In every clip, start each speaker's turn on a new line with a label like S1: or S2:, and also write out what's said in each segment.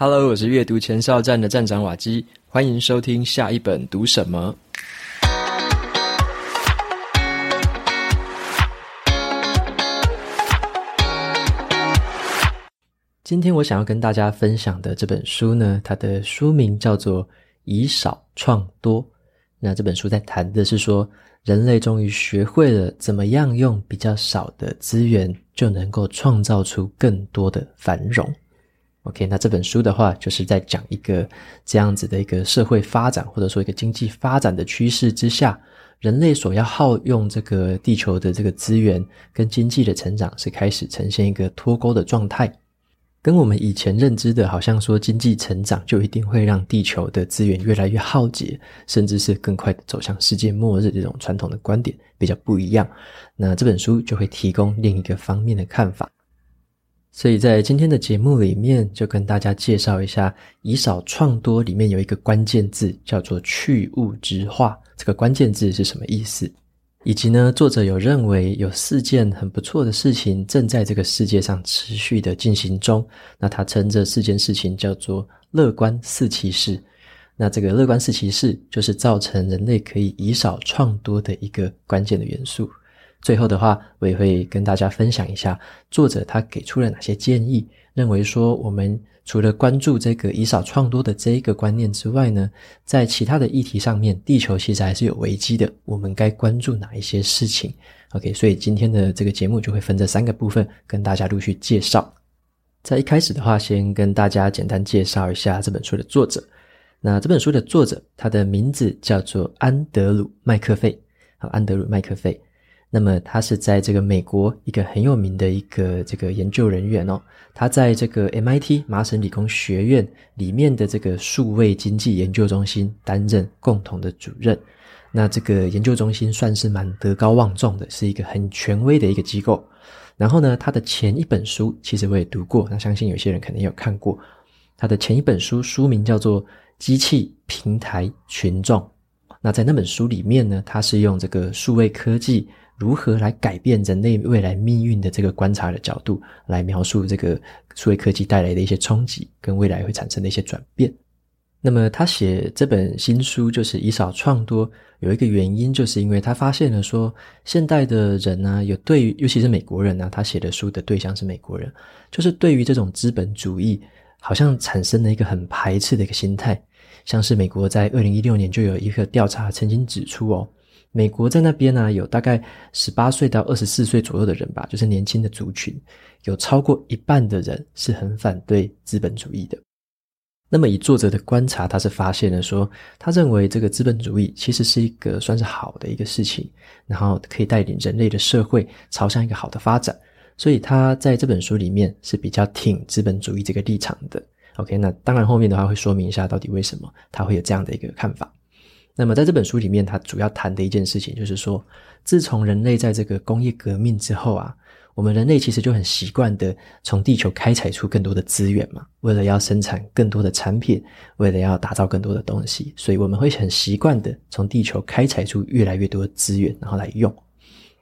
S1: Hello，我是阅读前哨站的站长瓦基，欢迎收听下一本读什么。今天我想要跟大家分享的这本书呢，它的书名叫做《以少创多》。那这本书在谈的是说，人类终于学会了怎么样用比较少的资源，就能够创造出更多的繁荣。OK，那这本书的话，就是在讲一个这样子的一个社会发展，或者说一个经济发展的趋势之下，人类所要耗用这个地球的这个资源跟经济的成长，是开始呈现一个脱钩的状态。跟我们以前认知的，好像说经济成长就一定会让地球的资源越来越耗竭，甚至是更快的走向世界末日这种传统的观点比较不一样。那这本书就会提供另一个方面的看法。所以在今天的节目里面，就跟大家介绍一下“以少创多”里面有一个关键字叫做“去物质化”，这个关键字是什么意思？以及呢，作者有认为有四件很不错的事情正在这个世界上持续的进行中。那他称这四件事情叫做“乐观四骑士”。那这个“乐观四骑士”就是造成人类可以以少创多的一个关键的元素。最后的话，我也会跟大家分享一下作者他给出了哪些建议，认为说我们。除了关注这个以少创多的这一个观念之外呢，在其他的议题上面，地球其实还是有危机的。我们该关注哪一些事情？OK，所以今天的这个节目就会分这三个部分跟大家陆续介绍。在一开始的话，先跟大家简单介绍一下这本书的作者。那这本书的作者，他的名字叫做安德鲁麦克费。好，安德鲁麦克费。那么他是在这个美国一个很有名的一个这个研究人员哦，他在这个 MIT 麻省理工学院里面的这个数位经济研究中心担任共同的主任。那这个研究中心算是蛮德高望重的，是一个很权威的一个机构。然后呢，他的前一本书其实我也读过，那相信有些人可能有看过。他的前一本书书名叫做《机器、平台、群众》。那在那本书里面呢，他是用这个数位科技。如何来改变人类未来命运的这个观察的角度，来描述这个数位科技带来的一些冲击跟未来会产生的一些转变。那么他写这本新书就是以少创多，有一个原因，就是因为他发现了说，现代的人呢，有对于尤其是美国人呢，他写的书的对象是美国人，就是对于这种资本主义，好像产生了一个很排斥的一个心态。像是美国在二零一六年就有一个调查曾经指出哦。美国在那边呢，有大概十八岁到二十四岁左右的人吧，就是年轻的族群，有超过一半的人是很反对资本主义的。那么以作者的观察，他是发现了说，他认为这个资本主义其实是一个算是好的一个事情，然后可以带领人类的社会朝向一个好的发展，所以他在这本书里面是比较挺资本主义这个立场的。OK，那当然后面的话会说明一下到底为什么他会有这样的一个看法。那么在这本书里面，他主要谈的一件事情就是说，自从人类在这个工业革命之后啊，我们人类其实就很习惯的从地球开采出更多的资源嘛，为了要生产更多的产品，为了要打造更多的东西，所以我们会很习惯的从地球开采出越来越多的资源，然后来用。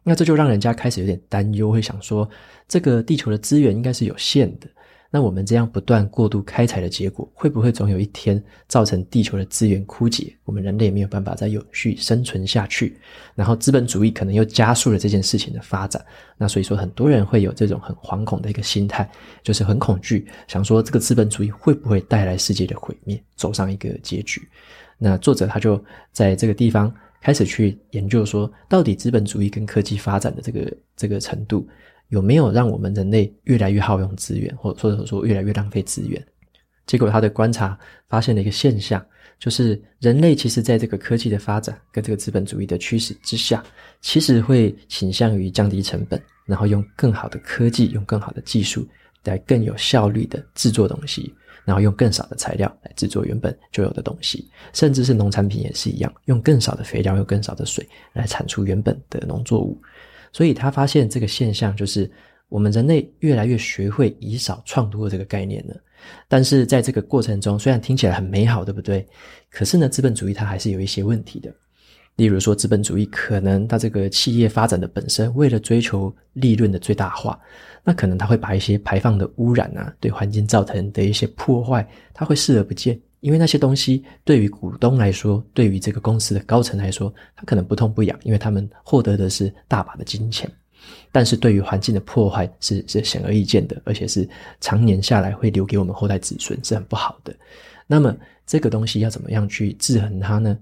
S1: 那这就让人家开始有点担忧，会想说，这个地球的资源应该是有限的。那我们这样不断过度开采的结果，会不会总有一天造成地球的资源枯竭？我们人类没有办法再有序生存下去，然后资本主义可能又加速了这件事情的发展。那所以说，很多人会有这种很惶恐的一个心态，就是很恐惧，想说这个资本主义会不会带来世界的毁灭，走上一个结局？那作者他就在这个地方开始去研究说，到底资本主义跟科技发展的这个这个程度。有没有让我们人类越来越耗用资源，或者说说越来越浪费资源？结果他的观察发现了一个现象，就是人类其实在这个科技的发展跟这个资本主义的驱使之下，其实会倾向于降低成本，然后用更好的科技、用更好的技术来更有效率的制作东西，然后用更少的材料来制作原本就有的东西，甚至是农产品也是一样，用更少的肥料、用更少的水来产出原本的农作物。所以他发现这个现象，就是我们人类越来越学会以少创多的这个概念了。但是在这个过程中，虽然听起来很美好，对不对？可是呢，资本主义它还是有一些问题的。例如说，资本主义可能它这个企业发展的本身，为了追求利润的最大化，那可能它会把一些排放的污染啊，对环境造成的一些破坏，它会视而不见，因为那些东西对于股东来说，对于这个公司的高层来说，他可能不痛不痒，因为他们获得的是大把的金钱。但是对于环境的破坏是是显而易见的，而且是常年下来会留给我们后代子孙，是很不好的。那么这个东西要怎么样去制衡它呢？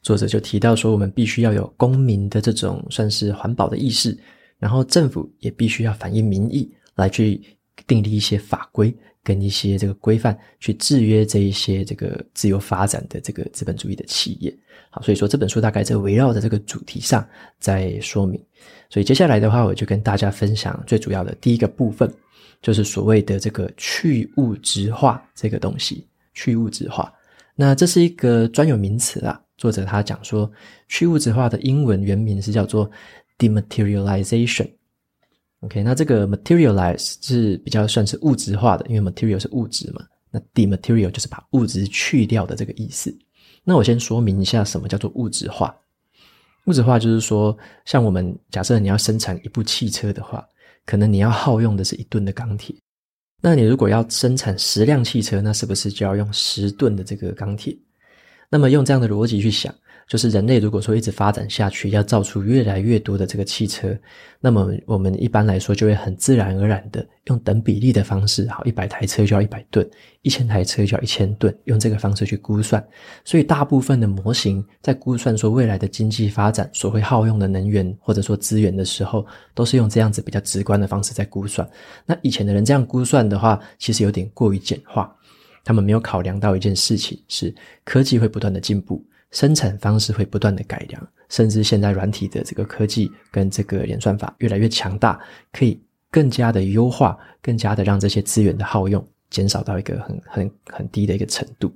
S1: 作者就提到说，我们必须要有公民的这种算是环保的意识，然后政府也必须要反映民意，来去订立一些法规跟一些这个规范，去制约这一些这个自由发展的这个资本主义的企业。好，所以说这本书大概在围绕着这个主题上在说明。所以接下来的话，我就跟大家分享最主要的第一个部分，就是所谓的这个去物质化这个东西。去物质化，那这是一个专有名词啊。作者他讲说，去物质化的英文原名是叫做 dematerialization。OK，那这个 materialize 是比较算是物质化的，因为 material 是物质嘛。那 dematerial 就是把物质去掉的这个意思。那我先说明一下什么叫做物质化。物质化就是说，像我们假设你要生产一部汽车的话，可能你要耗用的是一吨的钢铁。那你如果要生产十辆汽车，那是不是就要用十吨的这个钢铁？那么用这样的逻辑去想，就是人类如果说一直发展下去，要造出越来越多的这个汽车，那么我们一般来说就会很自然而然的用等比例的方式，好，一百台车就要一百吨，一千台车就要一千吨，用这个方式去估算。所以大部分的模型在估算说未来的经济发展所会耗用的能源或者说资源的时候，都是用这样子比较直观的方式在估算。那以前的人这样估算的话，其实有点过于简化。他们没有考量到一件事情，是科技会不断的进步，生产方式会不断的改良，甚至现在软体的这个科技跟这个演算法越来越强大，可以更加的优化，更加的让这些资源的耗用减少到一个很很很低的一个程度。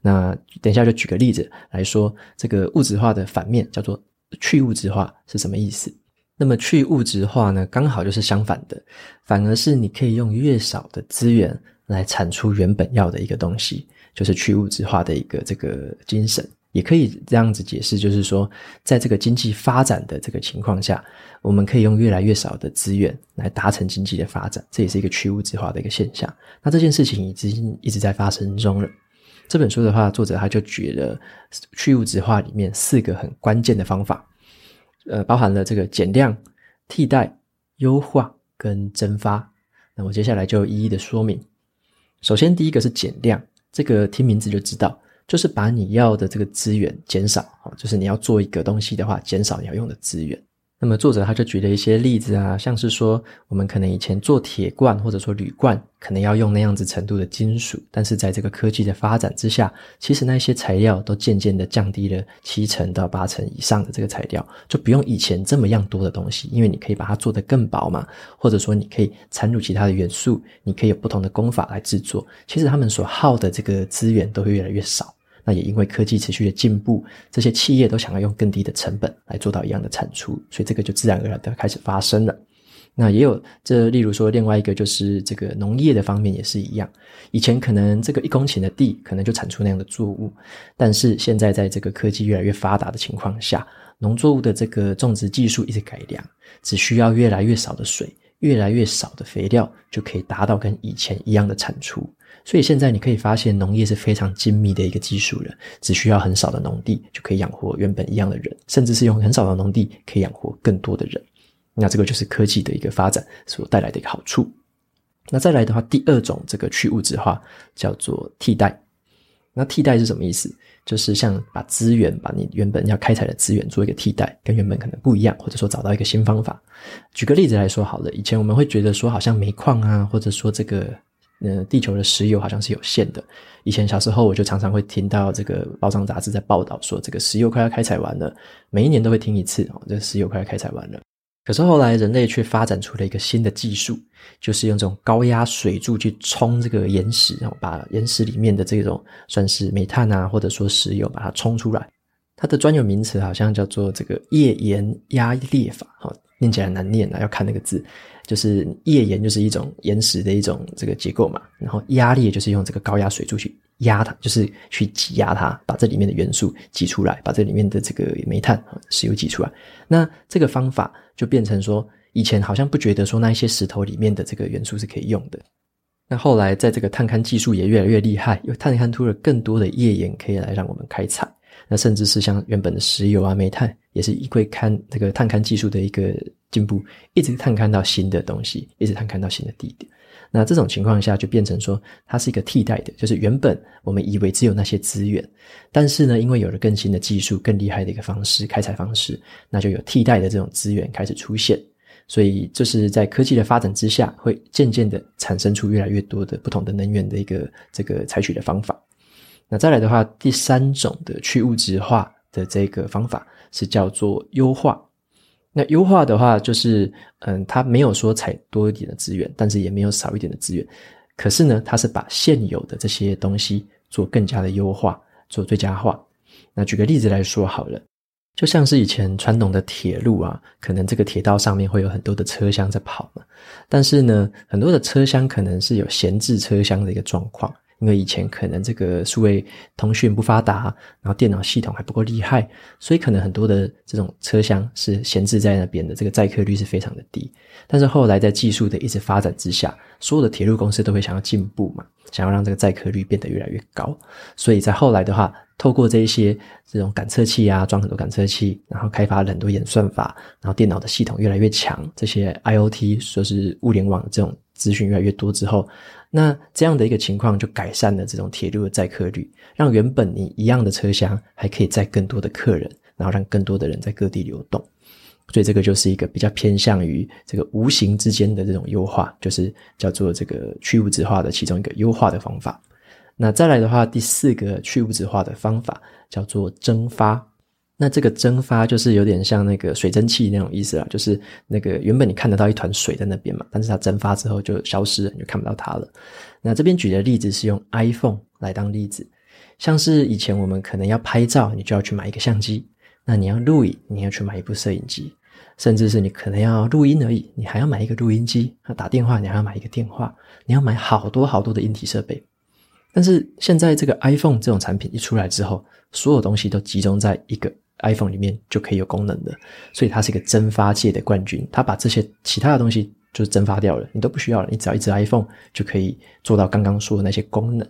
S1: 那等一下就举个例子来说，这个物质化的反面叫做去物质化是什么意思？那么去物质化呢，刚好就是相反的，反而是你可以用越少的资源。来产出原本要的一个东西，就是去物质化的一个这个精神，也可以这样子解释，就是说，在这个经济发展的这个情况下，我们可以用越来越少的资源来达成经济的发展，这也是一个去物质化的一个现象。那这件事情已经一直在发生中了。这本书的话，作者他就举了去物质化里面四个很关键的方法，呃，包含了这个减量、替代、优化跟蒸发。那我接下来就一一的说明。首先，第一个是减量，这个听名字就知道，就是把你要的这个资源减少，就是你要做一个东西的话，减少你要用的资源。那么作者他就举了一些例子啊，像是说我们可能以前做铁罐或者说铝罐，可能要用那样子程度的金属，但是在这个科技的发展之下，其实那些材料都渐渐的降低了七成到八成以上的这个材料，就不用以前这么样多的东西，因为你可以把它做得更薄嘛，或者说你可以掺入其他的元素，你可以有不同的工法来制作，其实他们所耗的这个资源都会越来越少。那也因为科技持续的进步，这些企业都想要用更低的成本来做到一样的产出，所以这个就自然而然的开始发生了。那也有这，例如说另外一个就是这个农业的方面也是一样，以前可能这个一公顷的地可能就产出那样的作物，但是现在在这个科技越来越发达的情况下，农作物的这个种植技术一直改良，只需要越来越少的水，越来越少的肥料，就可以达到跟以前一样的产出。所以现在你可以发现，农业是非常精密的一个技术了，只需要很少的农地就可以养活原本一样的人，甚至是用很少的农地可以养活更多的人。那这个就是科技的一个发展所带来的一个好处。那再来的话，第二种这个去物质化叫做替代。那替代是什么意思？就是像把资源，把你原本要开采的资源做一个替代，跟原本可能不一样，或者说找到一个新方法。举个例子来说好了，以前我们会觉得说好像煤矿啊，或者说这个。呃，地球的石油好像是有限的。以前小时候我就常常会听到这个报章杂志在报道说，这个石油快要开采完了，每一年都会听一次哦，这石油快要开采完了。可是后来人类却发展出了一个新的技术，就是用这种高压水柱去冲这个岩石，然后把岩石里面的这种算是煤炭啊，或者说石油，把它冲出来。它的专有名词好像叫做这个页岩压裂法，哈，念起来难念啊，要看那个字。就是页岩就是一种岩石的一种这个结构嘛，然后压裂就是用这个高压水柱去压它，就是去挤压它，把这里面的元素挤出来，把这里面的这个煤炭、石油挤出来。那这个方法就变成说，以前好像不觉得说那一些石头里面的这个元素是可以用的。那后来在这个探勘技术也越来越厉害，又探勘出了更多的页岩可以来让我们开采。那甚至是像原本的石油啊、煤炭，也是因为看这个探勘技术的一个进步，一直探勘到新的东西，一直探勘到新的地点。那这种情况下，就变成说它是一个替代的，就是原本我们以为只有那些资源，但是呢，因为有了更新的技术、更厉害的一个方式开采方式，那就有替代的这种资源开始出现。所以，就是在科技的发展之下，会渐渐的产生出越来越多的不同的能源的一个这个采取的方法。那再来的话，第三种的去物质化的这个方法是叫做优化。那优化的话，就是嗯，它没有说采多一点的资源，但是也没有少一点的资源。可是呢，它是把现有的这些东西做更加的优化，做最佳化。那举个例子来说好了，就像是以前传统的铁路啊，可能这个铁道上面会有很多的车厢在跑嘛，但是呢，很多的车厢可能是有闲置车厢的一个状况。因为以前可能这个数位通讯不发达，然后电脑系统还不够厉害，所以可能很多的这种车厢是闲置在那边的，这个载客率是非常的低。但是后来在技术的一直发展之下，所有的铁路公司都会想要进步嘛，想要让这个载客率变得越来越高。所以在后来的话，透过这一些这种感测器啊，装很多感测器，然后开发了很多演算法，然后电脑的系统越来越强，这些 IoT 说是物联网这种资讯越来越多之后。那这样的一个情况就改善了这种铁路的载客率，让原本你一样的车厢还可以载更多的客人，然后让更多的人在各地流动。所以这个就是一个比较偏向于这个无形之间的这种优化，就是叫做这个去物质化的其中一个优化的方法。那再来的话，第四个去物质化的方法叫做蒸发。那这个蒸发就是有点像那个水蒸气那种意思啦，就是那个原本你看得到一团水在那边嘛，但是它蒸发之后就消失了，你就看不到它了。那这边举的例子是用 iPhone 来当例子，像是以前我们可能要拍照，你就要去买一个相机；那你要录影，你要去买一部摄影机；甚至是你可能要录音而已，你还要买一个录音机；那打电话，你还要买一个电话，你要买好多好多的硬体设备。但是现在这个 iPhone 这种产品一出来之后，所有东西都集中在一个。iPhone 里面就可以有功能的，所以它是一个蒸发界的冠军。它把这些其他的东西就是蒸发掉了，你都不需要了，你只要一只 iPhone 就可以做到刚刚说的那些功能。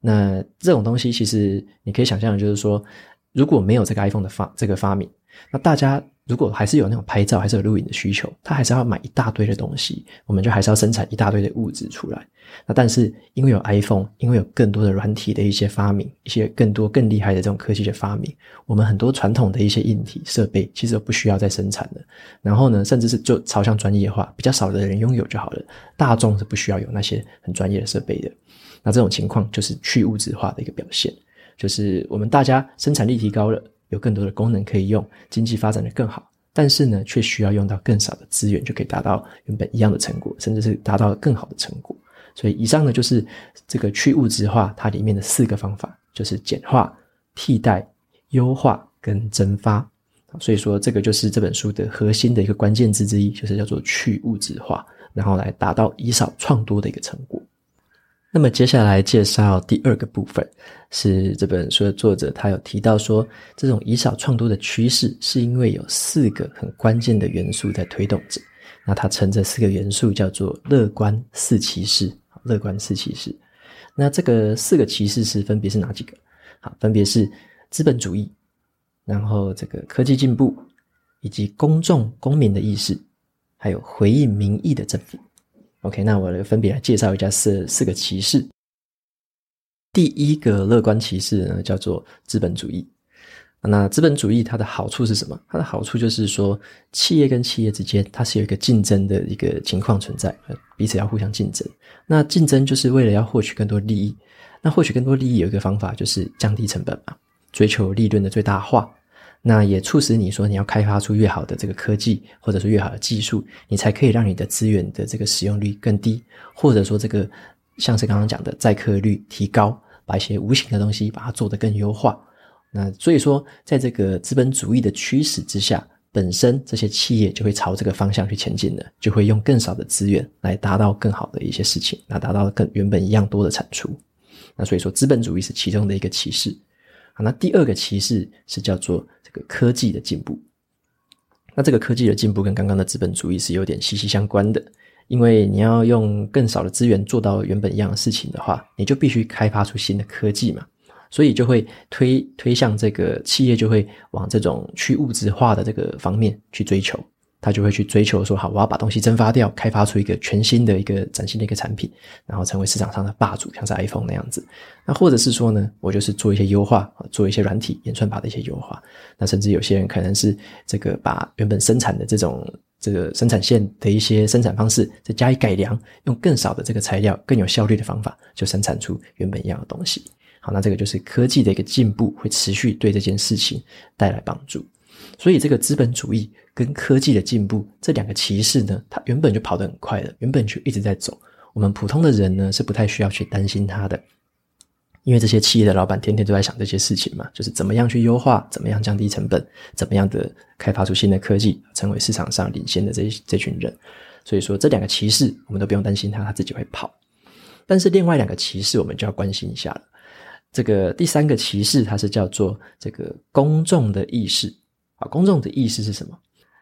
S1: 那这种东西其实你可以想象就是说，如果没有这个 iPhone 的发这个发明，那大家。如果还是有那种拍照还是有录影的需求，他还是要买一大堆的东西，我们就还是要生产一大堆的物质出来。那但是因为有 iPhone，因为有更多的软体的一些发明，一些更多更厉害的这种科技的发明，我们很多传统的一些硬体设备其实都不需要再生产了。然后呢，甚至是就朝向专业化，比较少的人拥有就好了。大众是不需要有那些很专业的设备的。那这种情况就是去物质化的一个表现，就是我们大家生产力提高了。有更多的功能可以用，经济发展得更好，但是呢，却需要用到更少的资源，就可以达到原本一样的成果，甚至是达到更好的成果。所以，以上呢，就是这个去物质化它里面的四个方法，就是简化、替代、优化跟蒸发。所以说，这个就是这本书的核心的一个关键字之一，就是叫做去物质化，然后来达到以少创多的一个成果。那么接下来介绍第二个部分，是这本书的作者他有提到说，这种以少创多的趋势是因为有四个很关键的元素在推动着。那他称这四个元素叫做乐观四骑士，乐观四骑士。那这个四个骑士是分别是哪几个？好，分别是资本主义，然后这个科技进步，以及公众公民的意识，还有回应民意的政府。OK，那我来分别来介绍一下四四个骑士。第一个乐观骑士呢，叫做资本主义。那资本主义它的好处是什么？它的好处就是说，企业跟企业之间它是有一个竞争的一个情况存在，彼此要互相竞争。那竞争就是为了要获取更多利益。那获取更多利益有一个方法就是降低成本嘛，追求利润的最大化。那也促使你说，你要开发出越好的这个科技，或者说越好的技术，你才可以让你的资源的这个使用率更低，或者说这个像是刚刚讲的载客率提高，把一些无形的东西把它做得更优化。那所以说，在这个资本主义的驱使之下，本身这些企业就会朝这个方向去前进的，就会用更少的资源来达到更好的一些事情，那达到更原本一样多的产出。那所以说，资本主义是其中的一个歧视。那第二个歧视是叫做这个科技的进步。那这个科技的进步跟刚刚的资本主义是有点息息相关的，因为你要用更少的资源做到原本一样的事情的话，你就必须开发出新的科技嘛，所以就会推推向这个企业就会往这种去物质化的这个方面去追求。他就会去追求说，好，我要把东西蒸发掉，开发出一个全新的一个崭新的一个产品，然后成为市场上的霸主，像是 iPhone 那样子。那或者是说呢，我就是做一些优化，做一些软体演算法的一些优化。那甚至有些人可能是这个把原本生产的这种这个生产线的一些生产方式再加以改良，用更少的这个材料、更有效率的方法，就生产出原本一样的东西。好，那这个就是科技的一个进步，会持续对这件事情带来帮助。所以，这个资本主义跟科技的进步这两个歧视呢，它原本就跑得很快的，原本就一直在走。我们普通的人呢，是不太需要去担心它的，因为这些企业的老板天天都在想这些事情嘛，就是怎么样去优化，怎么样降低成本，怎么样的开发出新的科技，成为市场上领先的这这群人。所以说，这两个歧视我们都不用担心它，它自己会跑。但是另外两个歧视，我们就要关心一下了。这个第三个歧视，它是叫做这个公众的意识。啊，公众的意思是什么？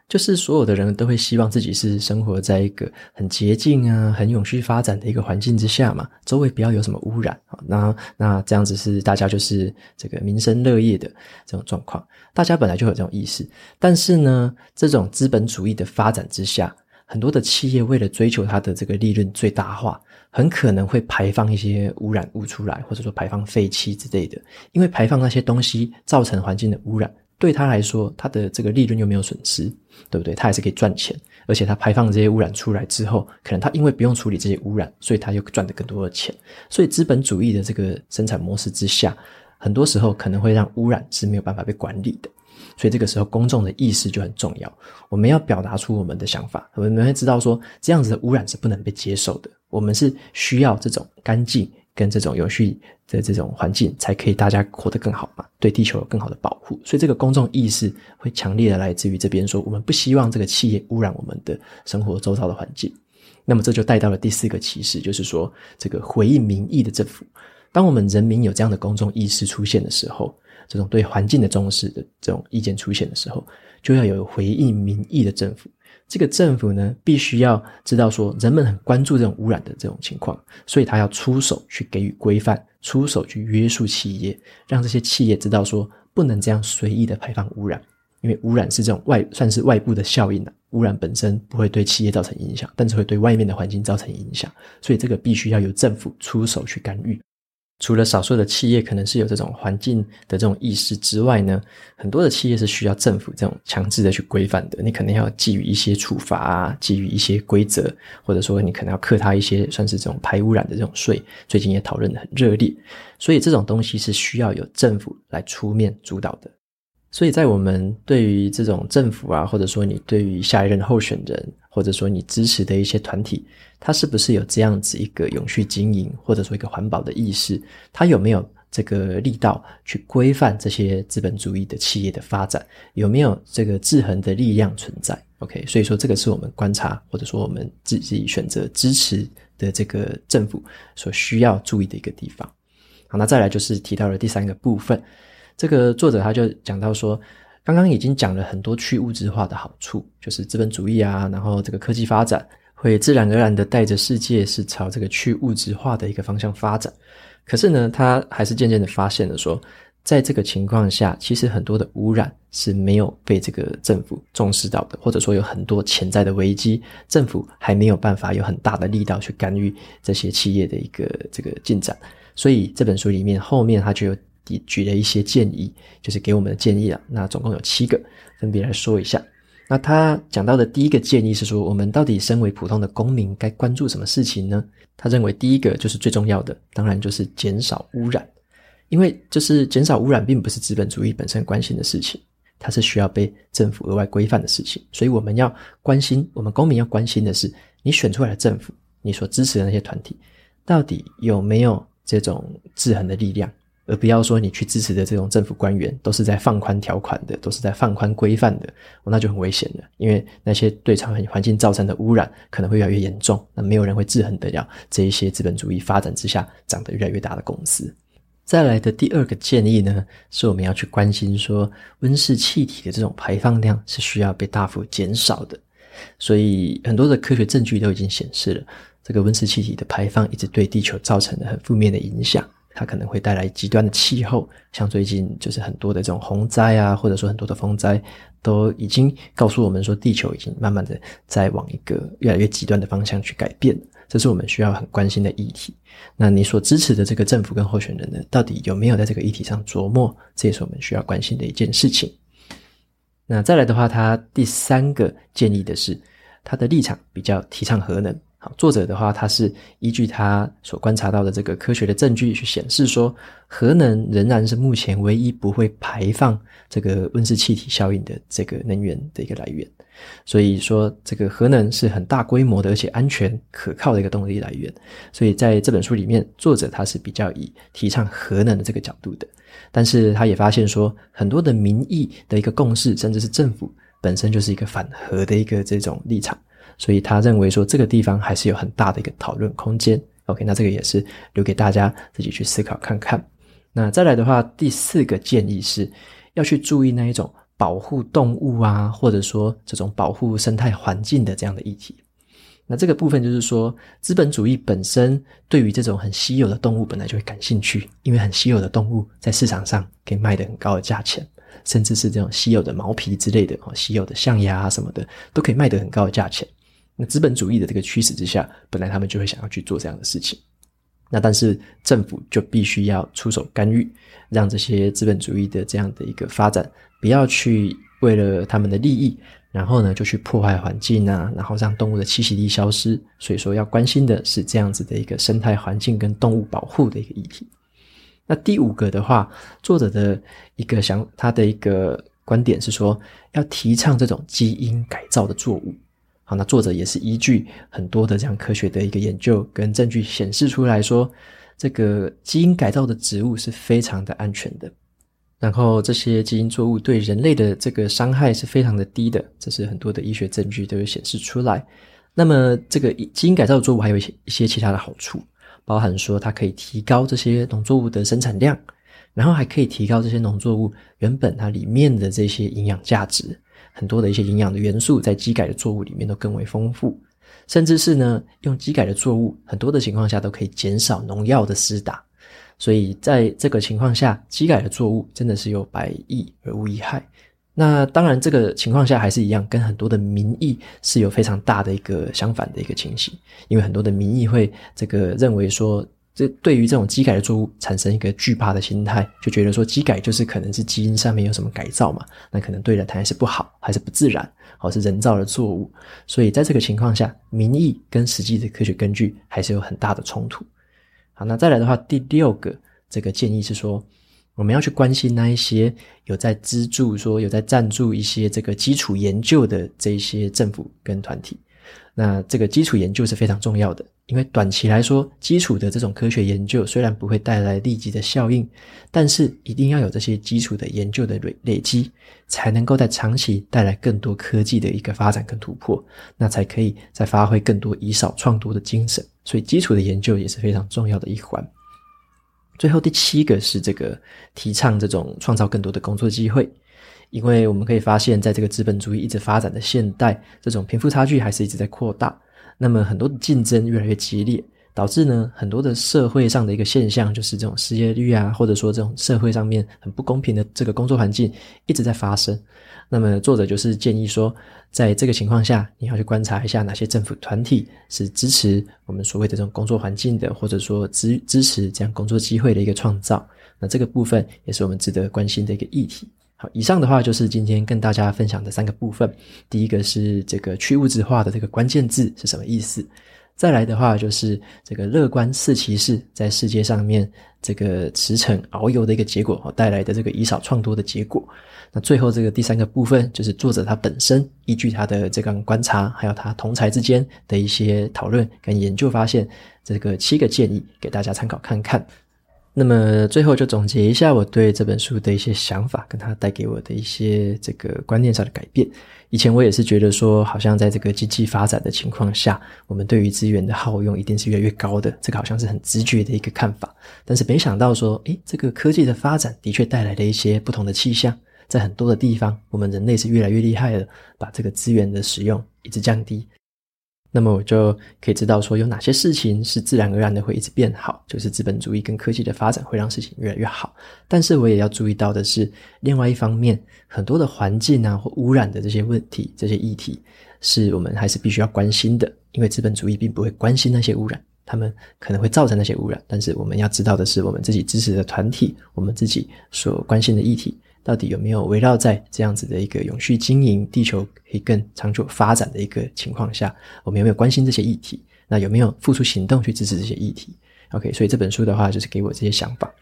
S1: 就是所有的人都会希望自己是生活在一个很洁净啊、很永续发展的一个环境之下嘛，周围不要有什么污染啊。那那这样子是大家就是这个民生乐业的这种状况，大家本来就有这种意识。但是呢，这种资本主义的发展之下，很多的企业为了追求它的这个利润最大化，很可能会排放一些污染物出来，或者说排放废气之类的。因为排放那些东西造成环境的污染。对他来说，他的这个利润又没有损失，对不对？他还是可以赚钱，而且他排放这些污染出来之后，可能他因为不用处理这些污染，所以他又赚得更多的钱。所以资本主义的这个生产模式之下，很多时候可能会让污染是没有办法被管理的。所以这个时候公众的意识就很重要，我们要表达出我们的想法，我们会知道说这样子的污染是不能被接受的，我们是需要这种干净。跟这种有序的这种环境，才可以大家活得更好嘛，对地球有更好的保护。所以这个公众意识会强烈的来自于这边说，我们不希望这个企业污染我们的生活周遭的环境。那么这就带到了第四个歧视，就是说这个回应民意的政府。当我们人民有这样的公众意识出现的时候，这种对环境的重视的这种意见出现的时候，就要有回应民意的政府。这个政府呢，必须要知道说，人们很关注这种污染的这种情况，所以他要出手去给予规范，出手去约束企业，让这些企业知道说，不能这样随意的排放污染，因为污染是这种外，算是外部的效应了，污染本身不会对企业造成影响，但是会对外面的环境造成影响，所以这个必须要由政府出手去干预。除了少数的企业可能是有这种环境的这种意识之外呢，很多的企业是需要政府这种强制的去规范的。你可能要给予一些处罚啊，给予一些规则，或者说你可能要克他一些算是这种排污染的这种税。最近也讨论得很热烈，所以这种东西是需要有政府来出面主导的。所以在我们对于这种政府啊，或者说你对于下一任候选人，或者说你支持的一些团体，他是不是有这样子一个永续经营，或者说一个环保的意识？它有没有这个力道去规范这些资本主义的企业的发展？有没有这个制衡的力量存在？OK，所以说这个是我们观察，或者说我们自己选择支持的这个政府所需要注意的一个地方。好，那再来就是提到了第三个部分。这个作者他就讲到说，刚刚已经讲了很多去物质化的好处，就是资本主义啊，然后这个科技发展会自然而然的带着世界是朝这个去物质化的一个方向发展。可是呢，他还是渐渐的发现了说，在这个情况下，其实很多的污染是没有被这个政府重视到的，或者说有很多潜在的危机，政府还没有办法有很大的力道去干预这些企业的一个这个进展。所以这本书里面后面他就有。举了一些建议，就是给我们的建议了。那总共有七个，分别来说一下。那他讲到的第一个建议是说，我们到底身为普通的公民，该关注什么事情呢？他认为第一个就是最重要的，当然就是减少污染，因为就是减少污染，并不是资本主义本身关心的事情，它是需要被政府额外规范的事情。所以我们要关心，我们公民要关心的是，你选出来的政府，你所支持的那些团体，到底有没有这种制衡的力量？而不要说你去支持的这种政府官员都是在放宽条款的，都是在放宽规范的，那就很危险了。因为那些对环环境造成的污染可能会越来越严重，那没有人会制衡得了这一些资本主义发展之下长得越来越大的公司。再来的第二个建议呢，是我们要去关心说温室气体的这种排放量是需要被大幅减少的。所以很多的科学证据都已经显示了，这个温室气体的排放一直对地球造成了很负面的影响。它可能会带来极端的气候，像最近就是很多的这种洪灾啊，或者说很多的风灾，都已经告诉我们说，地球已经慢慢的在往一个越来越极端的方向去改变。这是我们需要很关心的议题。那你所支持的这个政府跟候选人呢，到底有没有在这个议题上琢磨？这也是我们需要关心的一件事情。那再来的话，他第三个建议的是，他的立场比较提倡核能。好，作者的话，他是依据他所观察到的这个科学的证据去显示说，核能仍然是目前唯一不会排放这个温室气体效应的这个能源的一个来源。所以说，这个核能是很大规模的，而且安全可靠的一个动力来源。所以在这本书里面，作者他是比较以提倡核能的这个角度的。但是他也发现说，很多的民意的一个共识，甚至是政府本身就是一个反核的一个这种立场。所以他认为说，这个地方还是有很大的一个讨论空间。OK，那这个也是留给大家自己去思考看看。那再来的话，第四个建议是要去注意那一种。保护动物啊，或者说这种保护生态环境的这样的议题，那这个部分就是说，资本主义本身对于这种很稀有的动物本来就会感兴趣，因为很稀有的动物在市场上可以卖得很高的价钱，甚至是这种稀有的毛皮之类的哦，稀有的象牙啊什么的都可以卖得很高的价钱。那资本主义的这个驱使之下，本来他们就会想要去做这样的事情。那但是政府就必须要出手干预，让这些资本主义的这样的一个发展不要去为了他们的利益，然后呢就去破坏环境啊，然后让动物的栖息地消失。所以说要关心的是这样子的一个生态环境跟动物保护的一个议题。那第五个的话，作者的一个想他的一个观点是说，要提倡这种基因改造的作物。好，那作者也是依据很多的这样科学的一个研究跟证据显示出来说，这个基因改造的植物是非常的安全的，然后这些基因作物对人类的这个伤害是非常的低的，这是很多的医学证据都有显示出来。那么这个基因改造的作物还有一些一些其他的好处，包含说它可以提高这些农作物的生产量，然后还可以提高这些农作物原本它里面的这些营养价值。很多的一些营养的元素在基改的作物里面都更为丰富，甚至是呢，用基改的作物，很多的情况下都可以减少农药的施打。所以在这个情况下，基改的作物真的是有百益而无一害。那当然，这个情况下还是一样，跟很多的民意是有非常大的一个相反的一个情形，因为很多的民意会这个认为说。这对于这种基改的作物产生一个惧怕的心态，就觉得说基改就是可能是基因上面有什么改造嘛，那可能对人体还是不好，还是不自然，或是人造的作物。所以在这个情况下，民意跟实际的科学根据还是有很大的冲突。好，那再来的话，第六个这个建议是说，我们要去关心那一些有在资助、说有在赞助一些这个基础研究的这一些政府跟团体。那这个基础研究是非常重要的。因为短期来说，基础的这种科学研究虽然不会带来立即的效应，但是一定要有这些基础的研究的累累积，才能够在长期带来更多科技的一个发展跟突破，那才可以再发挥更多以少创多的精神。所以基础的研究也是非常重要的一环。最后第七个是这个提倡这种创造更多的工作机会，因为我们可以发现，在这个资本主义一直发展的现代，这种贫富差距还是一直在扩大。那么很多的竞争越来越激烈，导致呢很多的社会上的一个现象，就是这种失业率啊，或者说这种社会上面很不公平的这个工作环境一直在发生。那么作者就是建议说，在这个情况下，你要去观察一下哪些政府团体是支持我们所谓的这种工作环境的，或者说支支持这样工作机会的一个创造。那这个部分也是我们值得关心的一个议题。好，以上的话就是今天跟大家分享的三个部分。第一个是这个去物质化的这个关键字是什么意思？再来的话就是这个乐观四骑士在世界上面这个驰骋遨游的一个结果，带来的这个以少创多的结果。那最后这个第三个部分就是作者他本身依据他的这个观察，还有他同才之间的一些讨论跟研究发现，这个七个建议给大家参考看看。那么最后就总结一下我对这本书的一些想法，跟它带给我的一些这个观念上的改变。以前我也是觉得说，好像在这个经济发展的情况下，我们对于资源的耗用一定是越来越高的，这个好像是很直觉的一个看法。但是没想到说，诶，这个科技的发展的确带来了一些不同的气象，在很多的地方，我们人类是越来越厉害了，把这个资源的使用一直降低。那么我就可以知道说，有哪些事情是自然而然的会一直变好，就是资本主义跟科技的发展会让事情越来越好。但是我也要注意到的是，另外一方面，很多的环境啊或污染的这些问题、这些议题，是我们还是必须要关心的。因为资本主义并不会关心那些污染，他们可能会造成那些污染，但是我们要知道的是，我们自己支持的团体，我们自己所关心的议题。到底有没有围绕在这样子的一个永续经营、地球可以更长久发展的一个情况下，我们有没有关心这些议题？那有没有付出行动去支持这些议题？OK，所以这本书的话就是给我这些想法。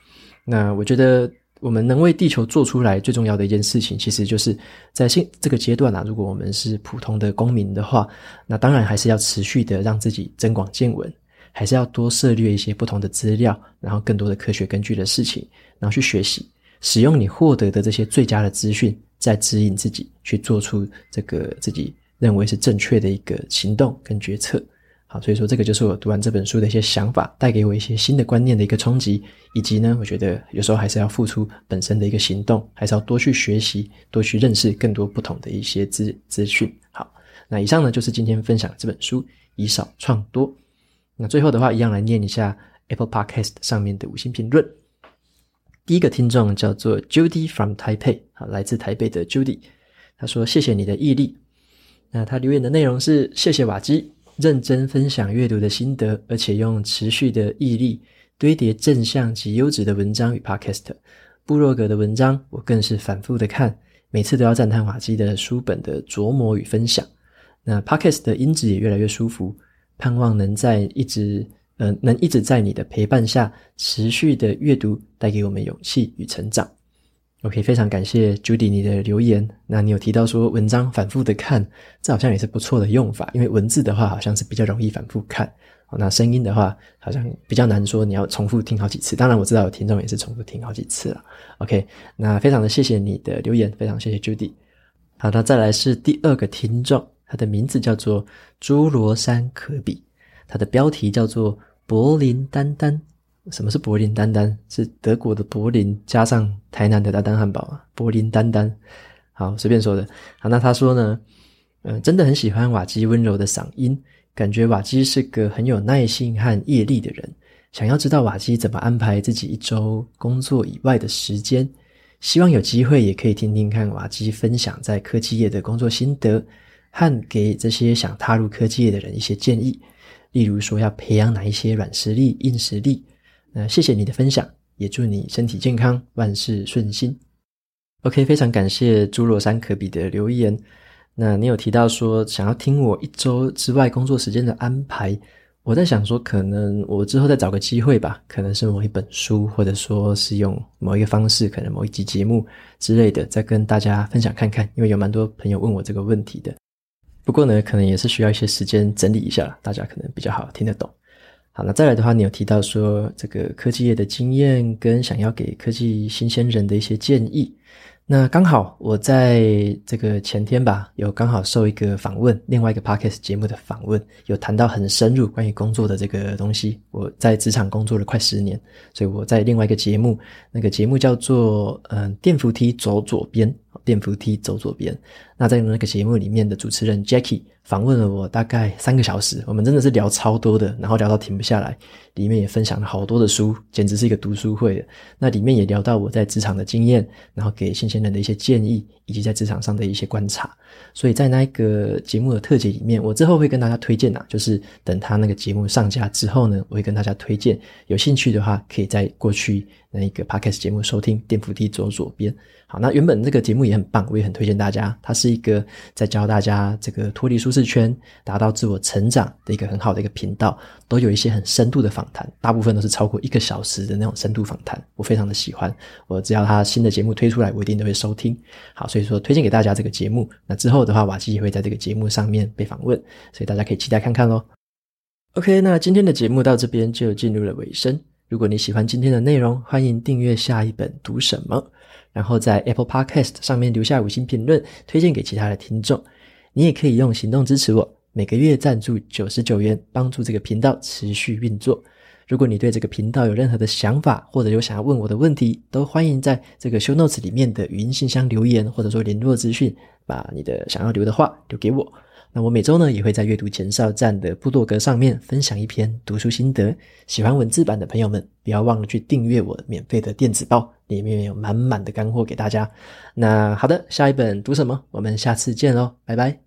S1: 那我觉得我们能为地球做出来最重要的一件事情，其实就是在现这个阶段啊，如果我们是普通的公民的话，那当然还是要持续的让自己增广见闻，还是要多涉猎一些不同的资料，然后更多的科学根据的事情，然后去学习。使用你获得的这些最佳的资讯，再指引自己去做出这个自己认为是正确的一个行动跟决策。好，所以说这个就是我读完这本书的一些想法，带给我一些新的观念的一个冲击，以及呢，我觉得有时候还是要付出本身的一个行动，还是要多去学习，多去认识更多不同的一些资资讯。好，那以上呢就是今天分享的这本书《以少创多》。那最后的话，一样来念一下 Apple Podcast 上面的五星评论。第一个听众叫做 Judy from Taipei，啊，来自台北的 Judy，他说：“谢谢你的毅力。”那他留言的内容是：“谢谢瓦基认真分享阅读的心得，而且用持续的毅力堆叠正向及优质的文章与 Podcast。部落格的文章我更是反复的看，每次都要赞叹瓦基的书本的琢磨与分享。那 Podcast 的音质也越来越舒服，盼望能在一直。嗯、能一直在你的陪伴下持续的阅读，带给我们勇气与成长。OK，非常感谢 Judy 你的留言。那你有提到说文章反复的看，这好像也是不错的用法，因为文字的话好像是比较容易反复看，那声音的话好像比较难说，你要重复听好几次。当然我知道有听众也是重复听好几次了。OK，那非常的谢谢你的留言，非常谢谢 Judy。好，那再来是第二个听众，他的名字叫做朱罗山可比。它的标题叫做“柏林丹丹”。什么是柏林丹丹？是德国的柏林加上台南的丹丹汉堡啊。柏林丹丹，好，随便说的。好，那他说呢，嗯、真的很喜欢瓦基温柔的嗓音，感觉瓦基是个很有耐心和毅力的人。想要知道瓦基怎么安排自己一周工作以外的时间，希望有机会也可以听听看瓦基分享在科技业的工作心得，和给这些想踏入科技业的人一些建议。例如说，要培养哪一些软实力、硬实力？那谢谢你的分享，也祝你身体健康，万事顺心。OK，非常感谢朱罗山可比的留言。那你有提到说想要听我一周之外工作时间的安排，我在想说，可能我之后再找个机会吧，可能是某一本书，或者说是用某一个方式，可能某一集节目之类的，再跟大家分享看看。因为有蛮多朋友问我这个问题的。不过呢，可能也是需要一些时间整理一下，大家可能比较好听得懂。好，那再来的话，你有提到说这个科技业的经验跟想要给科技新鲜人的一些建议。那刚好我在这个前天吧，有刚好受一个访问，另外一个 podcast 节目的访问，有谈到很深入关于工作的这个东西。我在职场工作了快十年，所以我在另外一个节目，那个节目叫做嗯、呃、电扶梯走左边，电扶梯走左边。那在那个节目里面的主持人 Jackie。访问了我大概三个小时，我们真的是聊超多的，然后聊到停不下来。里面也分享了好多的书，简直是一个读书会的。那里面也聊到我在职场的经验，然后给新鲜人的一些建议，以及在职场上的一些观察。所以在那一个节目的特辑里面，我之后会跟大家推荐呐，就是等他那个节目上架之后呢，我会跟大家推荐，有兴趣的话可以在过去那一个 podcast 节目收听《电扶梯左左边》。好，那原本这个节目也很棒，我也很推荐大家。它是是一个在教大家这个脱离舒适圈、达到自我成长的一个很好的一个频道，都有一些很深度的访谈，大部分都是超过一个小时的那种深度访谈，我非常的喜欢。我只要他新的节目推出来，我一定都会收听。好，所以说推荐给大家这个节目。那之后的话，瓦基也会在这个节目上面被访问，所以大家可以期待看看喽。OK，那今天的节目到这边就进入了尾声。如果你喜欢今天的内容，欢迎订阅下一本读什么，然后在 Apple Podcast 上面留下五星评论，推荐给其他的听众。你也可以用行动支持我，每个月赞助九十九元，帮助这个频道持续运作。如果你对这个频道有任何的想法，或者有想要问我的问题，都欢迎在这个 show notes 里面的语音信箱留言，或者说联络资讯，把你的想要留的话留给我。那我每周呢也会在阅读前哨站的部落格上面分享一篇读书心得。喜欢文字版的朋友们，不要忘了去订阅我免费的电子报，里面有满满的干货给大家。那好的，下一本读什么？我们下次见喽，拜拜。